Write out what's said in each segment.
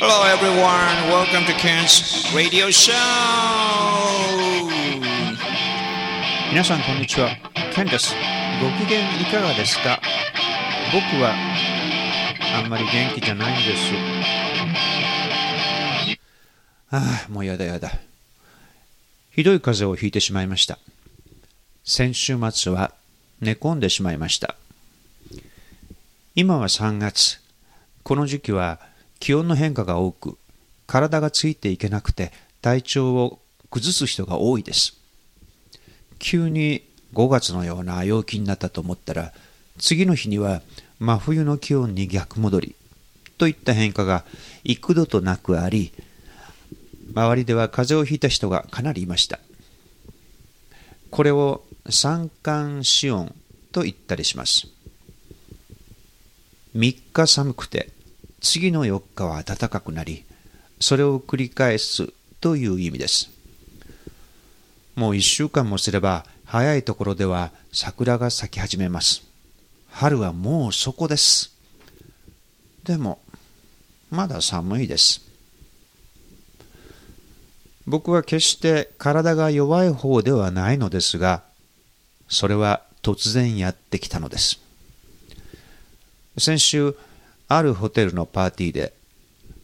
Hello everyone, welcome to Ken's Radio Show! 皆さんこんにちは。ケンです。ご機嫌いかがですか？僕はあんまり元気じゃないんです。ああもうやだやだ。ひどい風邪をひいてしまいました。先週末は寝込んでしまいました。今は3月。この時期は気温の変化が多く体がついていけなくて体調を崩す人が多いです。急に5月のような陽気になったと思ったら次の日には真冬の気温に逆戻りといった変化が幾度となくあり周りでは風邪をひいた人がかなりいました。これを三寒四温と言ったりします。3日寒くて次の4日は暖かくなりそれを繰り返すという意味です。もう1週間もすれば早いところでは桜が咲き始めます。春はもうそこです。でもまだ寒いです。僕は決して体が弱い方ではないのですがそれは突然やってきたのです。先週あるホテルのパーティーで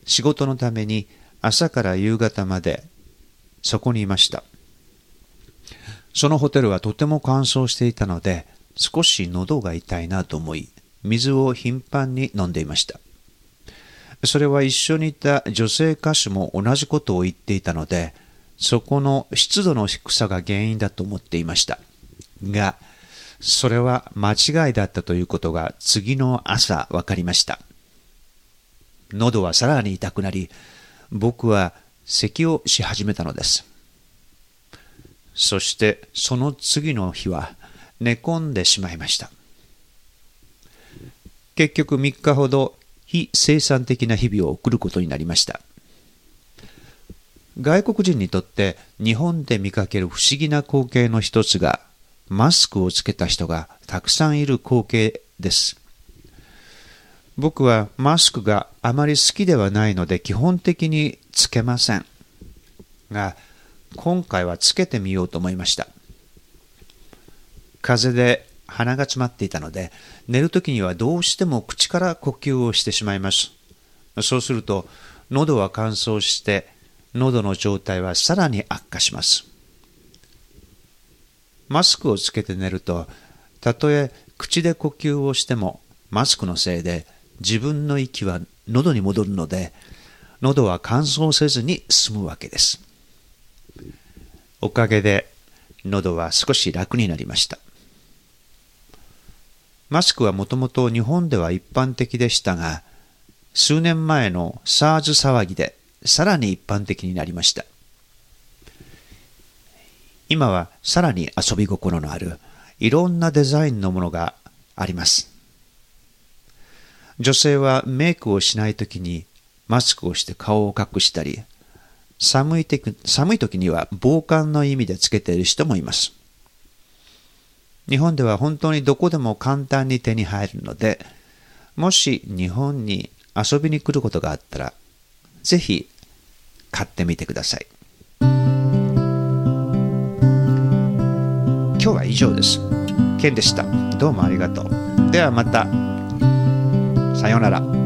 仕事のために朝から夕方までそこにいました。そのホテルはとても乾燥していたので少し喉が痛いなと思い水を頻繁に飲んでいました。それは一緒にいた女性歌手も同じことを言っていたのでそこの湿度の低さが原因だと思っていました。がそれは間違いだったということが次の朝分かりました。喉はさらに痛くなり僕は咳をし始めたのです。そしてその次の日は寝込んでしまいました。結局3日ほど非生産的な日々を送ることになりました。外国人にとって日本で見かける不思議な光景の一つがマスクをつけた人がたくさんいる光景です。僕はマスクがあまり好きではないので基本的につけません。が今回はつけてみようと思いました。風邪で鼻が詰まっていたので寝るときにはどうしても口から呼吸をしてしまいます。そうすると喉は乾燥して喉の状態はさらに悪化します。マスクをつけて寝るとたとえ口で呼吸をしてもマスクのせいで自分の息は喉に戻るので喉は乾燥せずに済むわけです。おかげで喉は少し楽になりました。マスクはもともと日本では一般的でしたが数年前の SARS 騒ぎでさらに一般的になりました。今はさらに遊び心のあるいろんなデザインのものがあります。女性はメイクをしないときにマスクをして顔を隠したり寒い時寒い時には防寒の意味でつけている人もいます。日本では本当にどこでも簡単に手に入るのでもし日本に遊びに来ることがあったらぜひ買ってみてください。今日は以上です。ケンでした。どうもありがとう。ではまた。さようなら